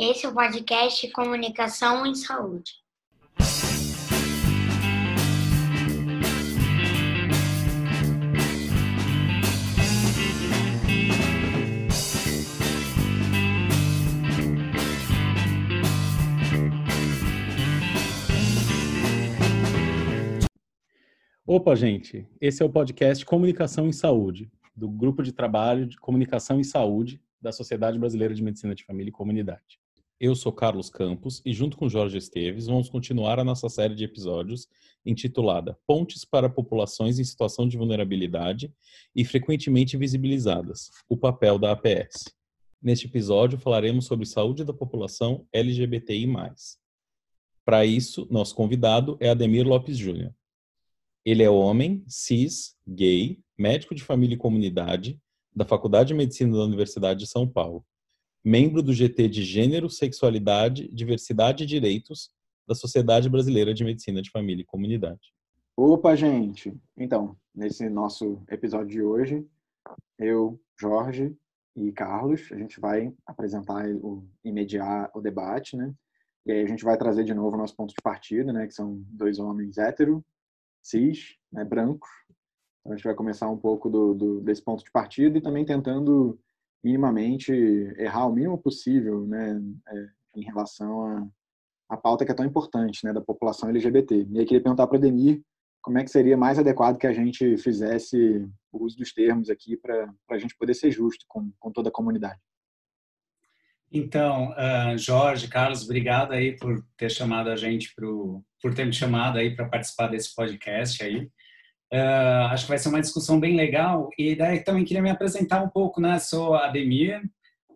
Esse é o podcast Comunicação em Saúde. Opa, gente! Esse é o podcast Comunicação em Saúde, do Grupo de Trabalho de Comunicação em Saúde da Sociedade Brasileira de Medicina de Família e Comunidade. Eu sou Carlos Campos e, junto com Jorge Esteves, vamos continuar a nossa série de episódios intitulada Pontes para Populações em Situação de Vulnerabilidade e Frequentemente Visibilizadas O Papel da APS. Neste episódio, falaremos sobre saúde da população LGBTI. Para isso, nosso convidado é Ademir Lopes Júnior. Ele é homem, cis, gay, médico de família e comunidade da Faculdade de Medicina da Universidade de São Paulo membro do GT de Gênero, Sexualidade, Diversidade e Direitos da Sociedade Brasileira de Medicina de Família e Comunidade. Opa, gente! Então, nesse nosso episódio de hoje, eu, Jorge e Carlos, a gente vai apresentar e mediar o debate, né? E aí a gente vai trazer de novo o nosso ponto de partida, né? Que são dois homens hétero, cis, né, brancos. Então a gente vai começar um pouco do, do, desse ponto de partida e também tentando minimamente errar o mínimo possível, né, é, em relação a pauta que é tão importante, né, da população LGBT. E aí queria perguntar para o Denir como é que seria mais adequado que a gente fizesse o uso dos termos aqui para a gente poder ser justo com, com toda a comunidade. Então, uh, Jorge, Carlos, obrigado aí por ter chamado a gente pro, por ter me chamado aí para participar desse podcast aí. Uh, acho que vai ser uma discussão bem legal. E daí também queria me apresentar um pouco, né? Sou Ademir,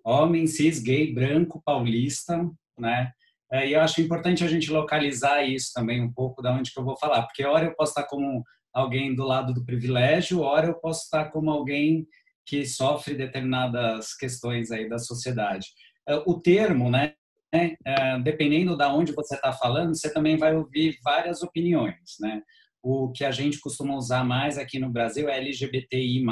homem, cis, gay, branco, paulista, né? Uh, e eu acho importante a gente localizar isso também um pouco da onde que eu vou falar, porque hora eu posso estar como alguém do lado do privilégio, hora eu posso estar como alguém que sofre determinadas questões aí da sociedade. Uh, o termo, né? dependendo da onde você está falando, você também vai ouvir várias opiniões, né? O que a gente costuma usar mais aqui no Brasil é LGBTI+,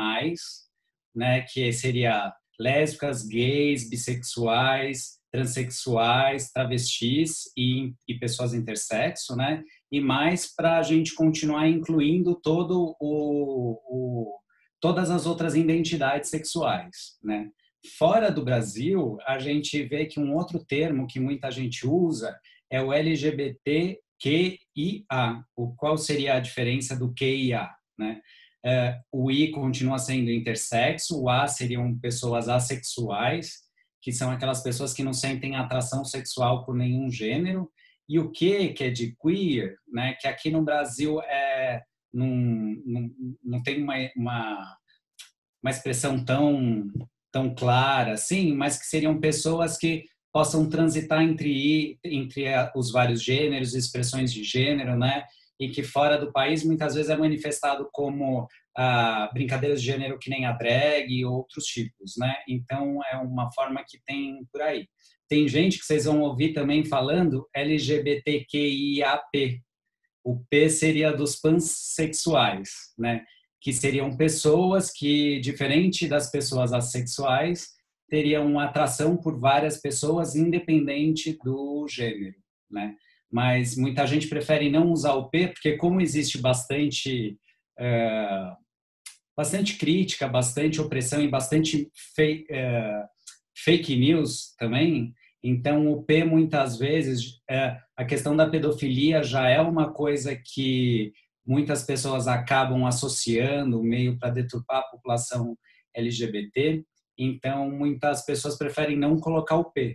né, que seria lésbicas, gays, bissexuais, transexuais, travestis e, e pessoas intersexo, né? E mais para a gente continuar incluindo todo o, o, todas as outras identidades sexuais, né? Fora do Brasil, a gente vê que um outro termo que muita gente usa é o LGBT QIA. O qual seria a diferença do QIA, né? É, o I continua sendo intersexo, o A seriam pessoas assexuais, que são aquelas pessoas que não sentem atração sexual por nenhum gênero, e o Q, que é de queer, né, que aqui no Brasil é, não, não, não tem uma, uma, uma expressão tão, tão clara assim, mas que seriam pessoas que possam transitar entre, entre os vários gêneros, expressões de gênero, né? E que fora do país muitas vezes é manifestado como ah, brincadeiras de gênero que nem a drag e outros tipos, né? Então é uma forma que tem por aí. Tem gente que vocês vão ouvir também falando LGBTQIAP. O P seria dos pansexuais, né? Que seriam pessoas que, diferente das pessoas assexuais, teria uma atração por várias pessoas, independente do gênero, né? Mas muita gente prefere não usar o P, porque como existe bastante é, bastante crítica, bastante opressão e bastante fake, é, fake news também, então o P muitas vezes é, a questão da pedofilia já é uma coisa que muitas pessoas acabam associando meio para deturpar a população LGBT então, muitas pessoas preferem não colocar o P.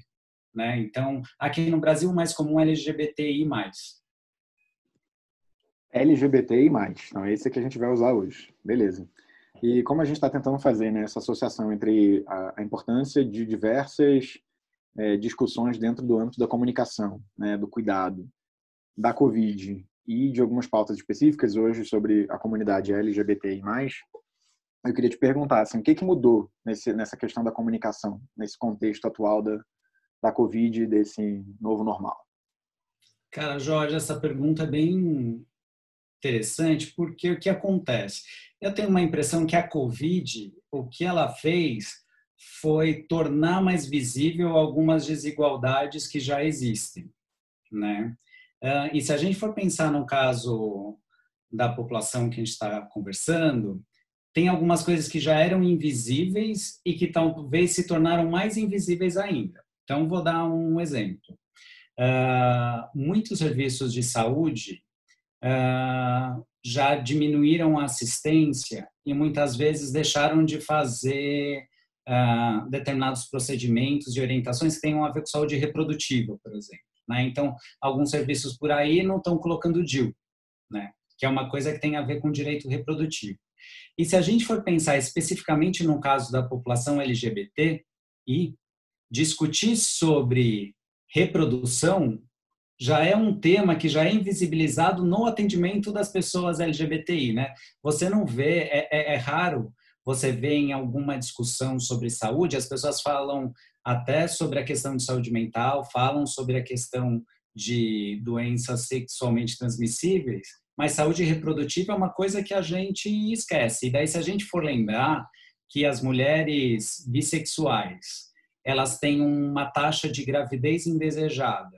Né? Então, aqui no Brasil, mais comum é LGBTI+. LGBTI+. Então, é esse que a gente vai usar hoje. Beleza. E como a gente está tentando fazer né, essa associação entre a, a importância de diversas é, discussões dentro do âmbito da comunicação, né, do cuidado, da Covid e de algumas pautas específicas hoje sobre a comunidade LGBTI+, eu queria te perguntar, assim, o que, que mudou nesse, nessa questão da comunicação, nesse contexto atual da, da Covid desse novo normal? Cara, Jorge, essa pergunta é bem interessante, porque o que acontece? Eu tenho uma impressão que a Covid, o que ela fez foi tornar mais visível algumas desigualdades que já existem, né? Uh, e se a gente for pensar no caso da população que a gente está conversando, tem algumas coisas que já eram invisíveis e que talvez se tornaram mais invisíveis ainda. Então, vou dar um exemplo. Uh, muitos serviços de saúde uh, já diminuíram a assistência e muitas vezes deixaram de fazer uh, determinados procedimentos e orientações que tenham a ver com saúde reprodutiva, por exemplo. Né? Então, alguns serviços por aí não estão colocando DIL, né? que é uma coisa que tem a ver com direito reprodutivo. E se a gente for pensar especificamente no caso da população LGBT e discutir sobre reprodução já é um tema que já é invisibilizado no atendimento das pessoas LGBTI, né? Você não vê, é, é, é raro você ver em alguma discussão sobre saúde, as pessoas falam até sobre a questão de saúde mental, falam sobre a questão de doenças sexualmente transmissíveis, mas saúde reprodutiva é uma coisa que a gente esquece. E daí, se a gente for lembrar que as mulheres bissexuais elas têm uma taxa de gravidez indesejada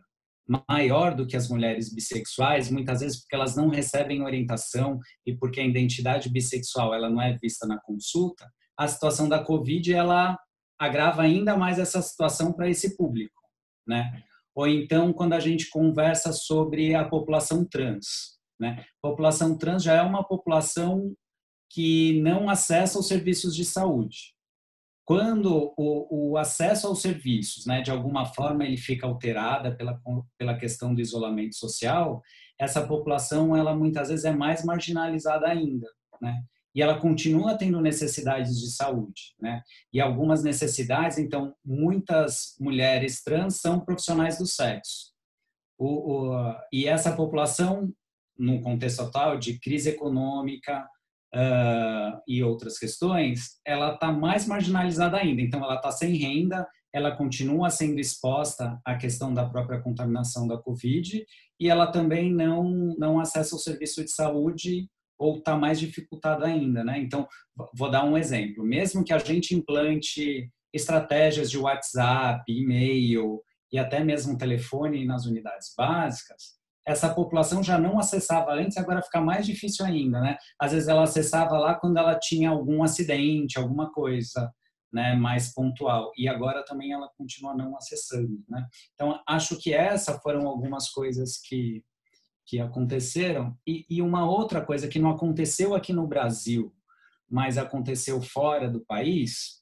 maior do que as mulheres bissexuais, muitas vezes porque elas não recebem orientação e porque a identidade bissexual ela não é vista na consulta, a situação da Covid ela agrava ainda mais essa situação para esse público, né? Ou então quando a gente conversa sobre a população trans, né? A população trans já é uma população que não acessa os serviços de saúde quando o, o, acesso aos serviços, né, de alguma forma, ele fica alterada pela, pela questão do isolamento social, essa população, ela muitas vezes é mais marginalizada ainda, né? E ela continua tendo necessidades de saúde, né? E algumas necessidades, então, muitas mulheres trans são profissionais do sexo. O, o, e essa população, no contexto atual de crise econômica, uh, e outras questões, ela está mais marginalizada ainda. Então, ela está sem renda, ela continua sendo exposta à questão da própria contaminação da Covid e ela também não, não acessa o serviço de saúde ou está mais dificultada ainda, né? Então, vou dar um exemplo. Mesmo que a gente implante estratégias de WhatsApp, e-mail e até mesmo telefone nas unidades básicas, essa população já não acessava antes, agora fica mais difícil ainda, né? Às vezes ela acessava lá quando ela tinha algum acidente, alguma coisa, né, mais pontual. E agora também ela continua não acessando, né? Então acho que essas foram algumas coisas que que aconteceram e, e uma outra coisa que não aconteceu aqui no Brasil, mas aconteceu fora do país,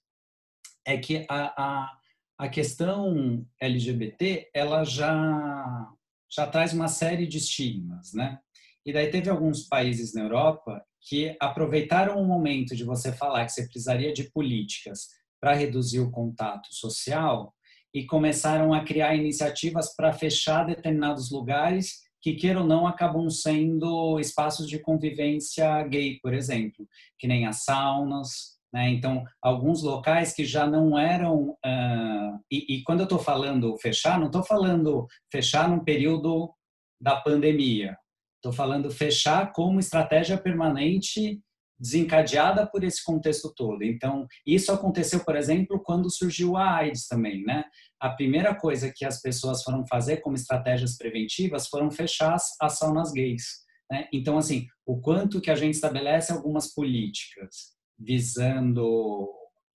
é que a, a, a questão LGBT ela já já traz uma série de estigmas, né? E daí teve alguns países na Europa que aproveitaram o momento de você falar que você precisaria de políticas para reduzir o contato social e começaram a criar iniciativas para fechar determinados lugares que, queira ou não, acabam sendo espaços de convivência gay, por exemplo, que nem as saunas, né? Então, alguns locais que já não eram. Uh, e, e, quando eu estou falando fechar, não estou falando fechar num período da pandemia. Estou falando fechar como estratégia permanente desencadeada por esse contexto todo. Então, isso aconteceu, por exemplo, quando surgiu a AIDS também, né? A primeira coisa que as pessoas foram fazer como estratégias preventivas foram fechar as, as saunas gays. Né? Então, assim, o quanto que a gente estabelece algumas políticas visando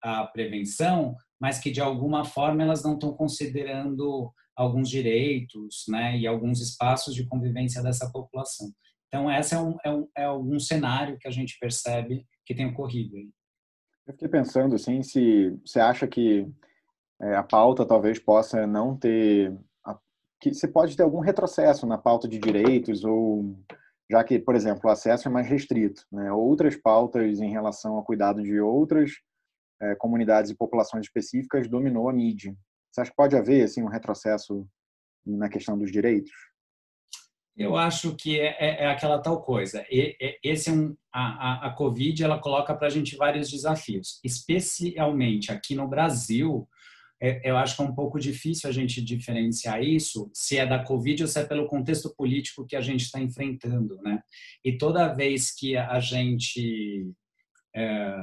a prevenção, mas que de alguma forma elas não estão considerando alguns direitos, né, e alguns espaços de convivência dessa população. Então, esse é um, é um, é um cenário que a gente percebe que tem ocorrido. Eu fiquei pensando, assim, se você acha que é, a pauta talvez possa não ter... que você pode ter algum retrocesso na pauta de direitos ou já que, por exemplo, o acesso é mais restrito. Né? Outras pautas em relação ao cuidado de outras é, comunidades e populações específicas dominou a mídia. Você acha que pode haver assim, um retrocesso na questão dos direitos? Eu acho que é, é, é aquela tal coisa. E, esse é um, a, a, a Covid ela coloca para a gente vários desafios, especialmente aqui no Brasil eu acho que é um pouco difícil a gente diferenciar isso, se é da Covid ou se é pelo contexto político que a gente está enfrentando, né? E toda vez que a gente é,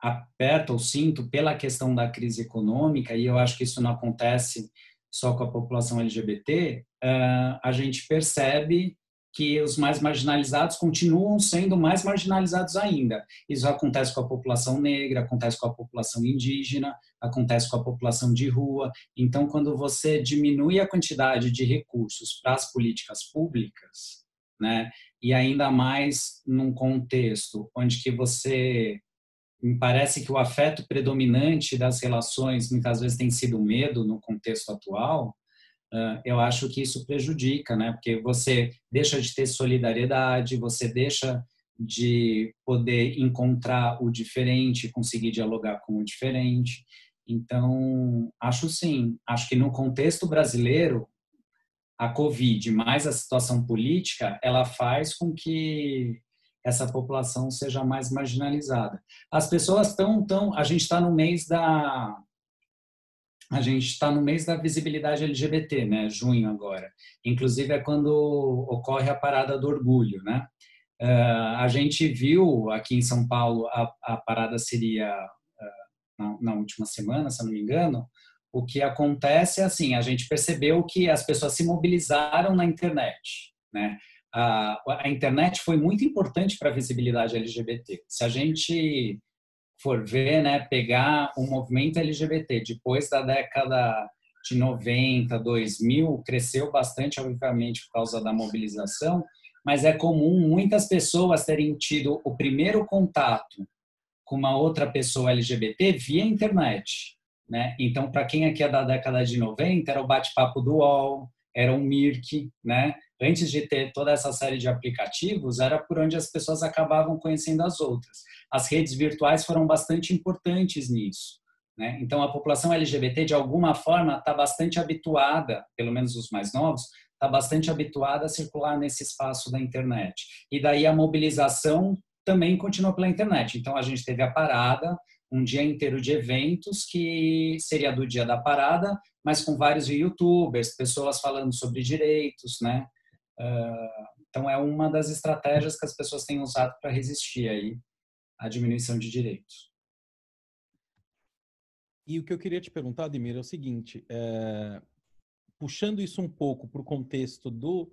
aperta o cinto pela questão da crise econômica, e eu acho que isso não acontece só com a população LGBT, uh, a gente percebe que os mais marginalizados continuam sendo mais marginalizados ainda. Isso acontece com a população negra, acontece com a população indígena, acontece com a população de rua. Então, quando você diminui a quantidade de recursos para as políticas públicas, né, e ainda mais num contexto onde que você me parece que o afeto predominante das relações muitas vezes tem sido o medo no contexto atual, eu acho que isso prejudica, né? Porque você deixa de ter solidariedade, você deixa de poder encontrar o diferente, conseguir dialogar com o diferente. Então, acho sim, acho que no contexto brasileiro, a Covid mais a situação política, ela faz com que essa população seja mais marginalizada. As pessoas estão, tão, a gente está no mês da a gente está no mês da visibilidade LGBT, né? Junho agora. Inclusive é quando ocorre a parada do orgulho, né? Uh, a gente viu aqui em São Paulo a, a parada seria uh, na, na, última semana, se não me engano. O que acontece é assim, a gente percebeu que as pessoas se mobilizaram na internet, né? A, a internet foi muito importante para a visibilidade LGBT. Se a gente for ver, né, pegar o movimento LGBT depois da década de 90, 2000, cresceu bastante, obviamente, por causa da mobilização, mas é comum muitas pessoas terem tido o primeiro contato com uma outra pessoa LGBT via internet. Né? Então, para quem aqui é da década de 90, era o bate-papo do UOL, era o Mirk, né? Antes de ter toda essa série de aplicativos, era por onde as pessoas acabavam conhecendo as outras as redes virtuais foram bastante importantes nisso. Né? Então, a população LGBT, de alguma forma, está bastante habituada, pelo menos os mais novos, está bastante habituada a circular nesse espaço da internet. E daí a mobilização também continua pela internet. Então, a gente teve a parada, um dia inteiro de eventos, que seria do dia da parada, mas com vários youtubers, pessoas falando sobre direitos, né? Então, é uma das estratégias que as pessoas têm usado para resistir aí a diminuição de direitos. E o que eu queria te perguntar, Ademir, é o seguinte: é, puxando isso um pouco para o contexto do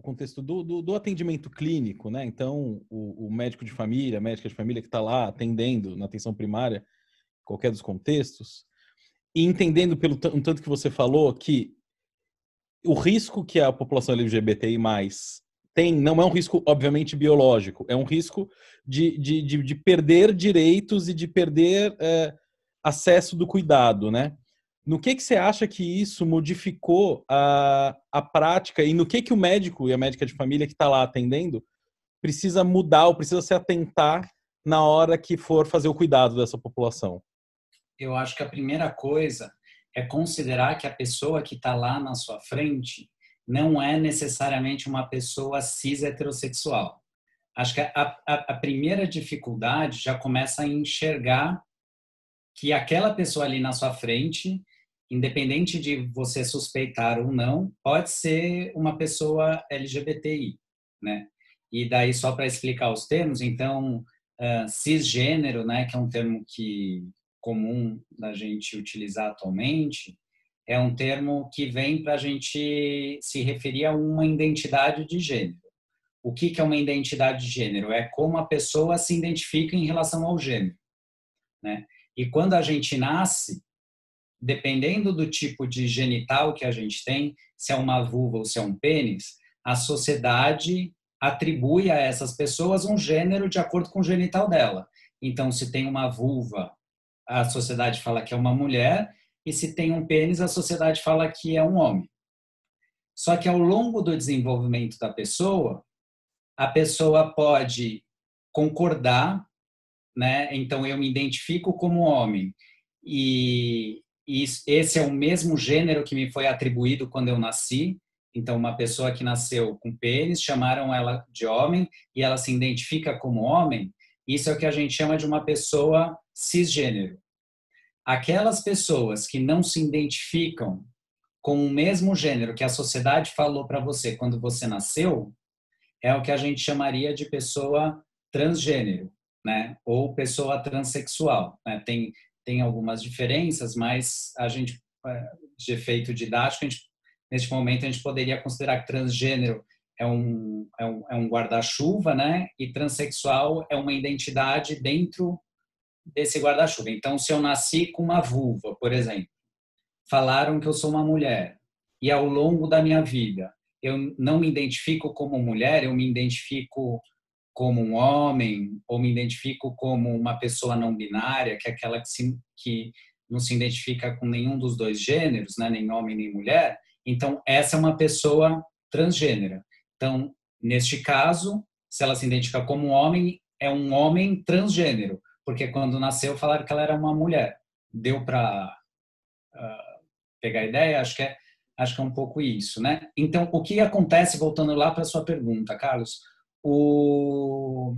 contexto do, do, do, atendimento clínico, né? Então, o, o, médico de família, a médica de família que está lá atendendo na atenção primária, qualquer dos contextos, e entendendo pelo um tanto que você falou que o risco que a população LGBTI tem, não é um risco, obviamente, biológico, é um risco de, de, de, de perder direitos e de perder é, acesso do cuidado, né? No que, que você acha que isso modificou a, a prática e no que, que o médico e a médica de família que está lá atendendo precisa mudar ou precisa se atentar na hora que for fazer o cuidado dessa população? Eu acho que a primeira coisa é considerar que a pessoa que está lá na sua frente não é necessariamente uma pessoa cis heterossexual. Acho que a, a, a primeira dificuldade já começa a enxergar que aquela pessoa ali na sua frente, independente de você suspeitar ou não, pode ser uma pessoa LGBTI, né? E daí só para explicar os termos, então uh, cisgênero, né, que é um termo que comum da gente utilizar atualmente, é um termo que vem para a gente se referir a uma identidade de gênero. O que, é uma identidade de gênero? É como a pessoa se identifica em relação ao gênero. Né? E quando a gente nasce, dependendo do tipo de genital que a gente tem, se é uma vulva ou se é um pênis, a sociedade atribui a essas pessoas um gênero de acordo com o genital dela. Então, se tem uma vulva, a sociedade fala que é uma mulher, e se tem um pênis, a sociedade fala que é um homem. Só que ao longo do desenvolvimento da pessoa, a pessoa pode concordar, né? Então eu me identifico como homem e, esse é o mesmo gênero que me foi atribuído quando eu nasci. Então uma pessoa que nasceu com pênis chamaram ela de homem e ela se identifica como homem. Isso é o que a gente chama de uma pessoa cisgênero aquelas pessoas que não se identificam com o mesmo gênero que a sociedade falou para você quando você nasceu, é o que a gente chamaria de pessoa transgênero, né? Ou pessoa transexual, né? Tem tem algumas diferenças, mas a gente é, de efeito didático, a gente, neste momento a gente poderia considerar que transgênero é um, é um, é um guarda-chuva, né? E transexual é uma identidade dentro desse guarda-chuva. Então, se eu nasci com uma vulva, por exemplo, falaram que eu sou uma mulher e ao longo da minha vida eu não me identifico como mulher, eu me identifico como um homem ou me identifico como uma pessoa não binária, que é aquela que, se, que não se identifica com nenhum dos dois gêneros, né, nem homem nem mulher, então essa é uma pessoa transgênera. Então, neste caso, se ela se identifica como homem, é um homem transgênero, porque quando nasceu falaram que ela era uma mulher. Deu para uh, pegar a ideia? Acho que é acho que é um pouco isso, né? Então, o que acontece voltando lá para sua pergunta, Carlos? O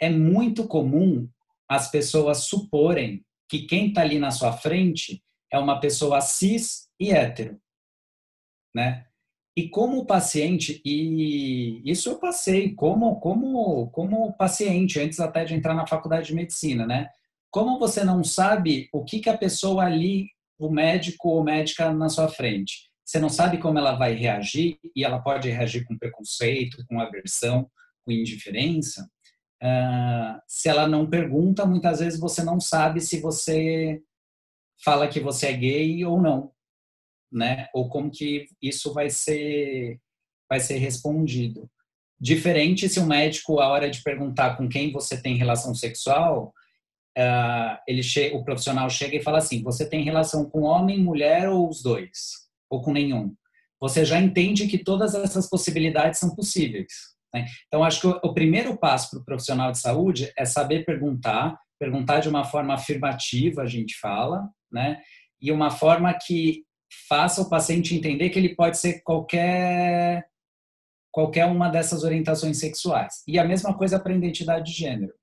é muito comum as pessoas suporem que quem está ali na sua frente é uma pessoa cis e hétero, né? E como paciente, e isso eu passei como, como, como paciente, antes até de entrar na faculdade de medicina, né? Como você não sabe o que, que a pessoa ali, o médico ou médica na sua frente, você não sabe como ela vai reagir, e ela pode reagir com preconceito, com aversão, com indiferença. Uh, se ela não pergunta, muitas vezes você não sabe se você fala que você é gay ou não né? Ou como que isso vai ser vai ser respondido. Diferente se o médico, a hora de perguntar com quem você tem relação sexual, uh, ele o profissional chega e fala assim: você tem relação com homem, mulher ou os dois? Ou com nenhum? Você já entende que todas essas possibilidades são possíveis. Né? Então, acho que o, o primeiro passo para o profissional de saúde é saber perguntar, perguntar de uma forma afirmativa, a gente fala, né? E uma forma que faça o paciente entender que ele pode ser qualquer qualquer uma dessas orientações sexuais. E a mesma coisa para a identidade de gênero.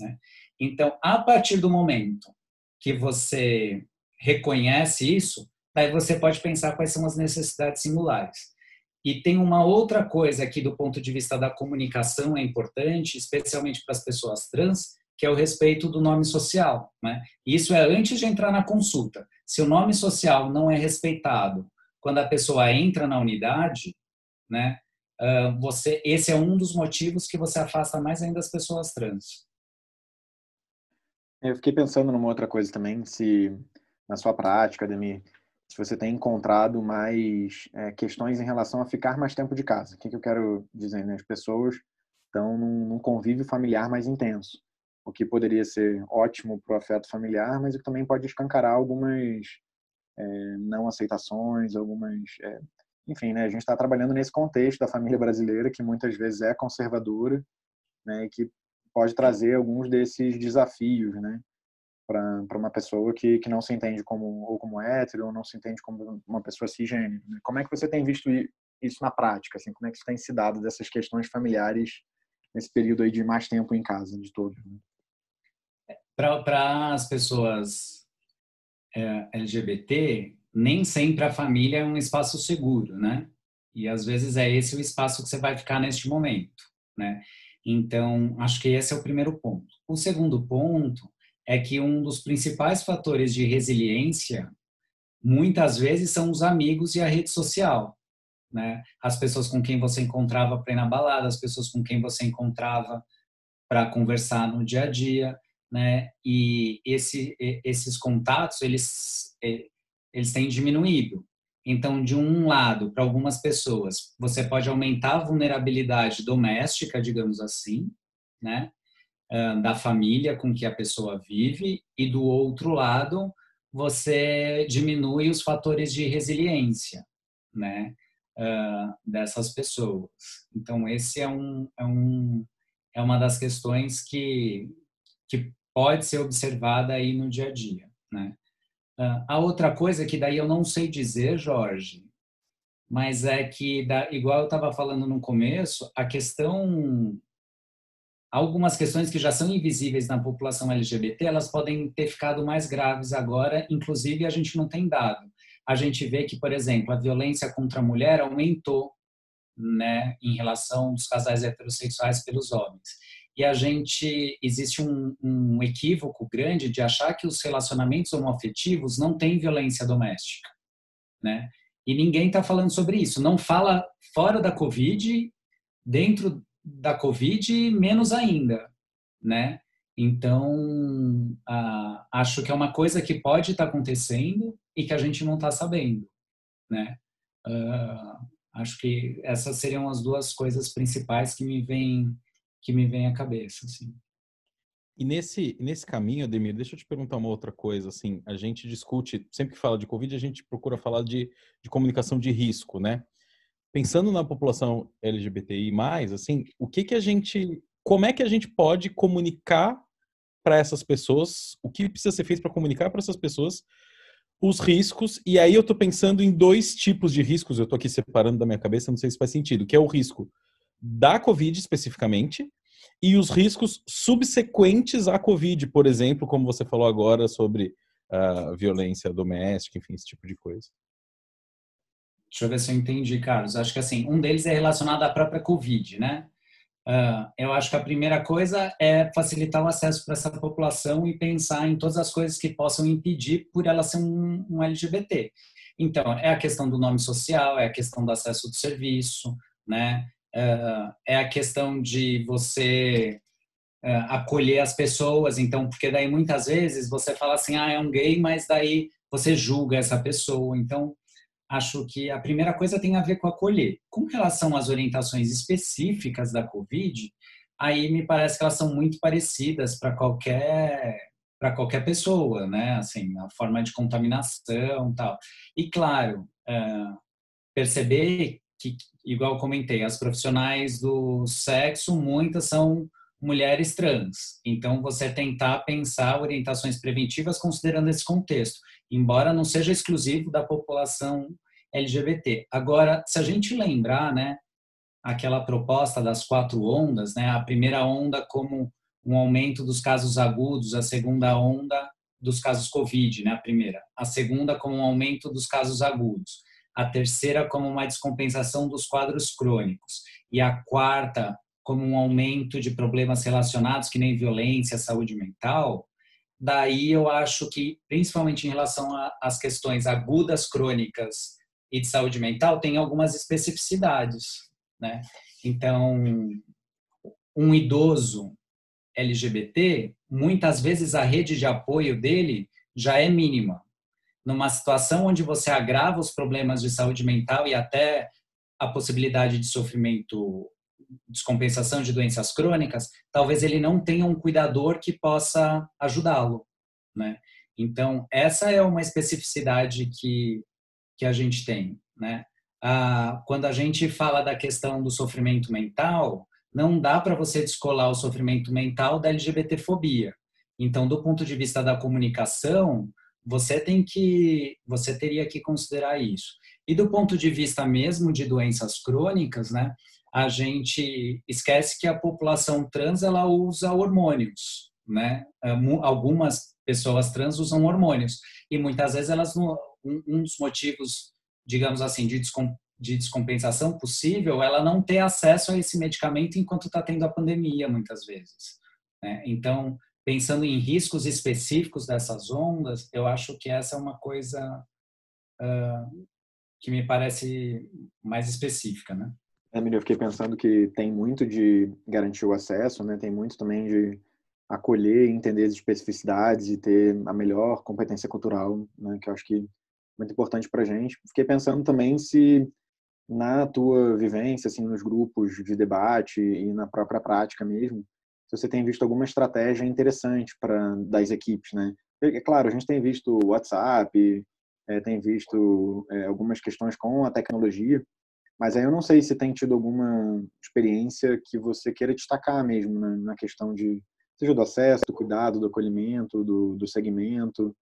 Né? Então, a partir do momento que você reconhece isso, daí você pode pensar quais são as necessidades singulares. E tem uma outra coisa aqui do ponto de vista da comunicação é importante, especialmente para as pessoas trans, que é o respeito do nome social. Né? Isso é antes de entrar na consulta. Se o nome social não é respeitado quando a pessoa entra na unidade, né, você, esse é um dos motivos que você afasta mais ainda as pessoas trans. Eu fiquei pensando numa outra coisa também, se na sua prática, Ademir, se você tem encontrado mais é, questões em relação a ficar mais tempo de casa. O que, que eu quero dizer? Né? As pessoas estão num, num convívio familiar mais intenso o que poderia ser ótimo para o afeto familiar, mas que também pode escancarar algumas é, não aceitações, algumas. É, enfim, né, a gente está trabalhando nesse contexto da família brasileira, que muitas vezes é conservadora, né, e que pode trazer alguns desses desafios, né, para uma pessoa que, que não se entende como ou como hétero ou não se entende como uma pessoa cisgênero. Né? Como é que você tem visto isso na prática? Assim, como é que isso tem se dado dessas questões familiares nesse período aí de mais tempo em casa de todos? Né? Para as pessoas é, LGBT, nem sempre a família é um espaço seguro, né? E às vezes é esse o espaço que você vai ficar neste momento, né? Então, acho que esse é o primeiro ponto. O segundo ponto é que um dos principais fatores de resiliência, muitas vezes, são os amigos e a rede social, né? As pessoas com quem você encontrava para ir na balada, as pessoas com quem você encontrava para conversar no dia a dia né? E esse, esses contatos eles eles têm diminuído. Então, de um lado, para algumas pessoas, você pode aumentar a vulnerabilidade doméstica, digamos assim, né? Da família com que a pessoa vive, e do outro lado, você diminui os fatores de resiliência, né? dessas pessoas. Então, esse é um, é um é uma das questões que que pode ser observada aí no dia a dia, né? Ah, a outra coisa que daí eu não sei dizer, Jorge, mas é que, igual eu estava falando no começo, a questão, algumas questões que já são invisíveis na população LGBT, elas podem ter ficado mais graves agora, inclusive a gente não tem dado. A gente vê que, por exemplo, a violência contra a mulher aumentou, né, em relação dos casais heterossexuais pelos homens. E a gente existe um, um equívoco grande de achar que os relacionamentos homoafetivos não têm violência doméstica, né? E ninguém está falando sobre isso. Não fala fora da Covid, dentro da Covid, menos ainda, né? Então, acho que é uma coisa que pode estar tá acontecendo e que a gente não está sabendo, né? Ah, acho que essas seriam as duas coisas principais que me vêm que me vem à cabeça, assim. E nesse, nesse caminho, Ademir, deixa eu te perguntar uma outra coisa. Assim, a gente discute, sempre que fala de Covid, a gente procura falar de, de comunicação de risco, né? Pensando na população LGBTI+, assim, o que que a gente, como é que a gente pode comunicar para essas pessoas, o que precisa ser feito para comunicar para essas pessoas os riscos, e aí eu estou pensando em dois tipos de riscos, eu estou aqui separando da minha cabeça, não sei se faz sentido, que é o risco da Covid especificamente, e os riscos subsequentes à Covid, por exemplo, como você falou agora sobre uh, violência doméstica, enfim, esse tipo de coisa. Deixa eu ver se eu entendi, Carlos. Acho que assim, um deles é relacionado à própria Covid, né? Uh, eu acho que a primeira coisa é facilitar o acesso para essa população e pensar em todas as coisas que possam impedir por ela ser um, um LGBT. Então, é a questão do nome social, é a questão do acesso do serviço, né? Uh, é a questão de você uh, acolher as pessoas. Então, porque daí muitas vezes você fala assim, ah, é um gay, mas daí você julga essa pessoa. Então, acho que a primeira coisa tem a ver com acolher. Com relação às orientações específicas da Covid, aí me parece que elas são muito parecidas para qualquer para qualquer pessoa, né? Assim, a forma de contaminação, tal. E claro, uh, perceber que, igual comentei, as profissionais do sexo muitas são mulheres trans. Então, você tentar pensar orientações preventivas considerando esse contexto embora não seja exclusivo da população LGBT. Agora, se a gente lembrar, né, aquela proposta das quatro ondas, né, a primeira onda como um aumento dos casos agudos, a segunda onda dos casos COVID, né, a primeira, a segunda como um aumento dos casos agudos, a terceira como uma descompensação dos quadros crônicos e a quarta como um aumento de problemas relacionados que nem violência, saúde mental, Daí eu acho que, principalmente em relação às questões agudas, crônicas e de saúde mental, tem algumas especificidades, né? Então, um idoso LGBT, muitas vezes a rede de apoio dele já é mínima. Numa situação onde você agrava os problemas de saúde mental e até a possibilidade de sofrimento descompensação de doenças crônicas, talvez ele não tenha um cuidador que possa ajudá-lo, né? Então, essa é uma especificidade que, que a gente tem, né? Ah, quando a gente fala da questão do sofrimento mental, não dá para você descolar o sofrimento mental da LGBTfobia. Então, do ponto de vista da comunicação, você tem que, você teria que considerar isso. E do ponto de vista mesmo de doenças crônicas, né? a gente esquece que a população trans ela usa hormônios, né? É, algumas pessoas trans usam hormônios e muitas vezes elas um dos motivos, digamos assim, de, de descompensação possível, ela não ter acesso a esse medicamento enquanto está tendo a pandemia, muitas vezes. Né? Então, pensando em riscos específicos dessas ondas, eu acho que essa é uma coisa uh, que me parece mais específica, né? É, eu fiquei pensando que tem muito de garantir o acesso, né? Tem muito também de acolher, entender as especificidades e ter a melhor competência cultural, né? Que eu acho que é muito importante para gente. Fiquei pensando também se na tua vivência, assim, nos grupos de debate e na própria prática mesmo, se você tem visto alguma estratégia interessante para das equipes, né? É claro, a gente tem visto WhatsApp, é, tem visto é, algumas questões com a tecnologia, mas aí eu não sei se tem tido alguma experiência que você queira destacar mesmo né, na questão de, seja do acesso, do cuidado, do acolhimento, do, do segmento,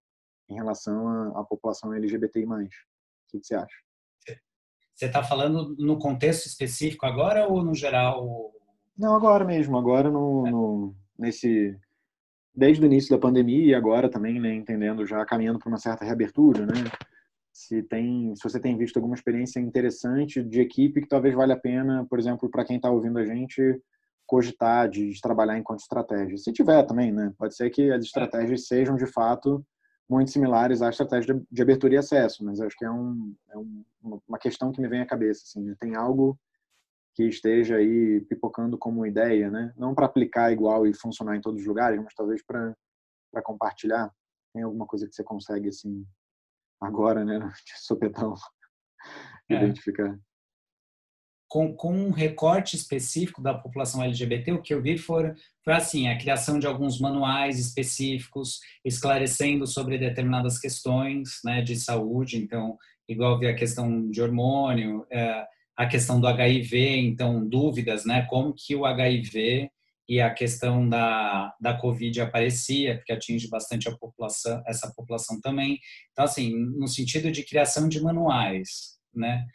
em relação à, à população LGBTI+. O que você acha? Você está falando no contexto específico agora ou no geral? Não, agora mesmo. Agora no, é. no nesse desde o início da pandemia e agora também, né, entendendo já caminhando para uma certa reabertura, né? se tem, se você tem visto alguma experiência interessante de equipe que talvez valha a pena, por exemplo, para quem está ouvindo a gente, cogitar de, de trabalhar enquanto estratégia. Se tiver também, né? Pode ser que as estratégias sejam de fato muito similares à estratégia de, de abertura e acesso, mas acho que é, um, é um, uma questão que me vem à cabeça. Assim, né? Tem algo que esteja aí pipocando como ideia, né? Não para aplicar igual e funcionar em todos os lugares, mas talvez para para compartilhar. Tem alguma coisa que você consegue assim agora, né, de sopetão, é. identificar? Com, com, um recorte específico da população LGBT, o que eu vi foi, foi assim, a criação de alguns manuais específicos, esclarecendo sobre determinadas questões né, de saúde, então, igual vi a questão de hormônio, é, a questão do HIV, então dúvidas, né? Como que o HIV e a questão da, da Covid aparecia, porque atinge bastante a população, essa população também. Então, assim, no sentido de criação de manuais, né?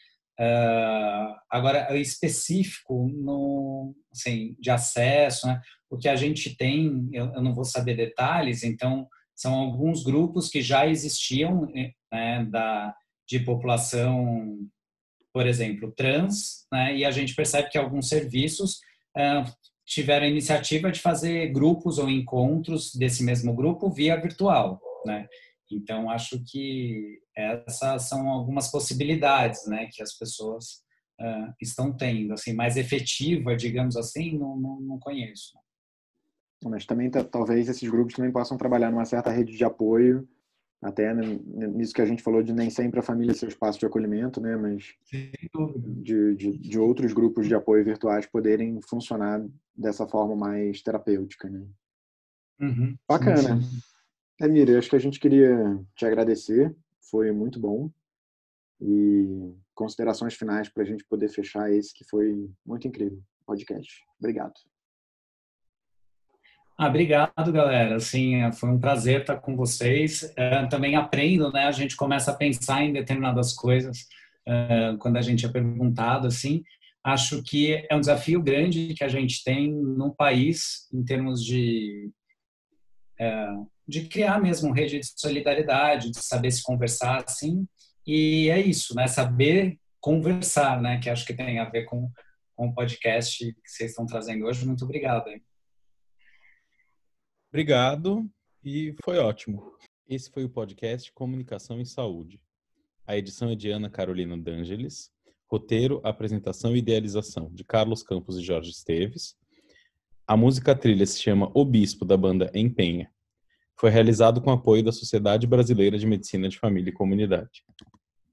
Uh, agora, específico no, assim, de acesso, né? o que a gente tem, eu, eu, não vou saber detalhes, então, são alguns grupos que já existiam né, da, de população por exemplo, trans, né, e a gente percebe que alguns serviços uh, tiveram a iniciativa de fazer grupos ou encontros desse mesmo grupo via virtual, né? Então, acho que essas são algumas possibilidades, né, que as pessoas uh, estão tendo, assim, mais efetiva, digamos assim, não, não, não conheço. Mas também, talvez, esses grupos também possam trabalhar numa certa rede de apoio até nisso que a gente falou de nem sempre a família ser o espaço de acolhimento, né? Mas de, de, de, outros grupos de apoio virtuais poderem funcionar dessa forma mais terapêutica, né? Uhum. Bacana. Emília, acho que a gente queria te agradecer, foi muito bom. E considerações finais para a gente poder fechar esse que foi muito incrível, podcast. Obrigado. Ah, obrigado, galera. Assim, foi um prazer estar com vocês. É, também aprendo, né? A gente começa a pensar em determinadas coisas é, quando a gente é perguntado, assim. Acho que é um desafio grande que a gente tem no país em termos de de criar mesmo rede de solidariedade, de saber se conversar, assim. E é isso, né? Saber conversar, né? Que acho que tem a ver com, com o podcast que vocês estão trazendo hoje. Muito obrigado. Hein? Obrigado e foi ótimo. Esse foi o podcast Comunicação e Saúde. A edição é de Ana Carolina D'Angeles. Roteiro, apresentação e idealização de Carlos Campos e Jorge Esteves. A música trilha se chama O Bispo, da banda Empenha. Foi realizado com apoio da Sociedade Brasileira de Medicina de Família e Comunidade.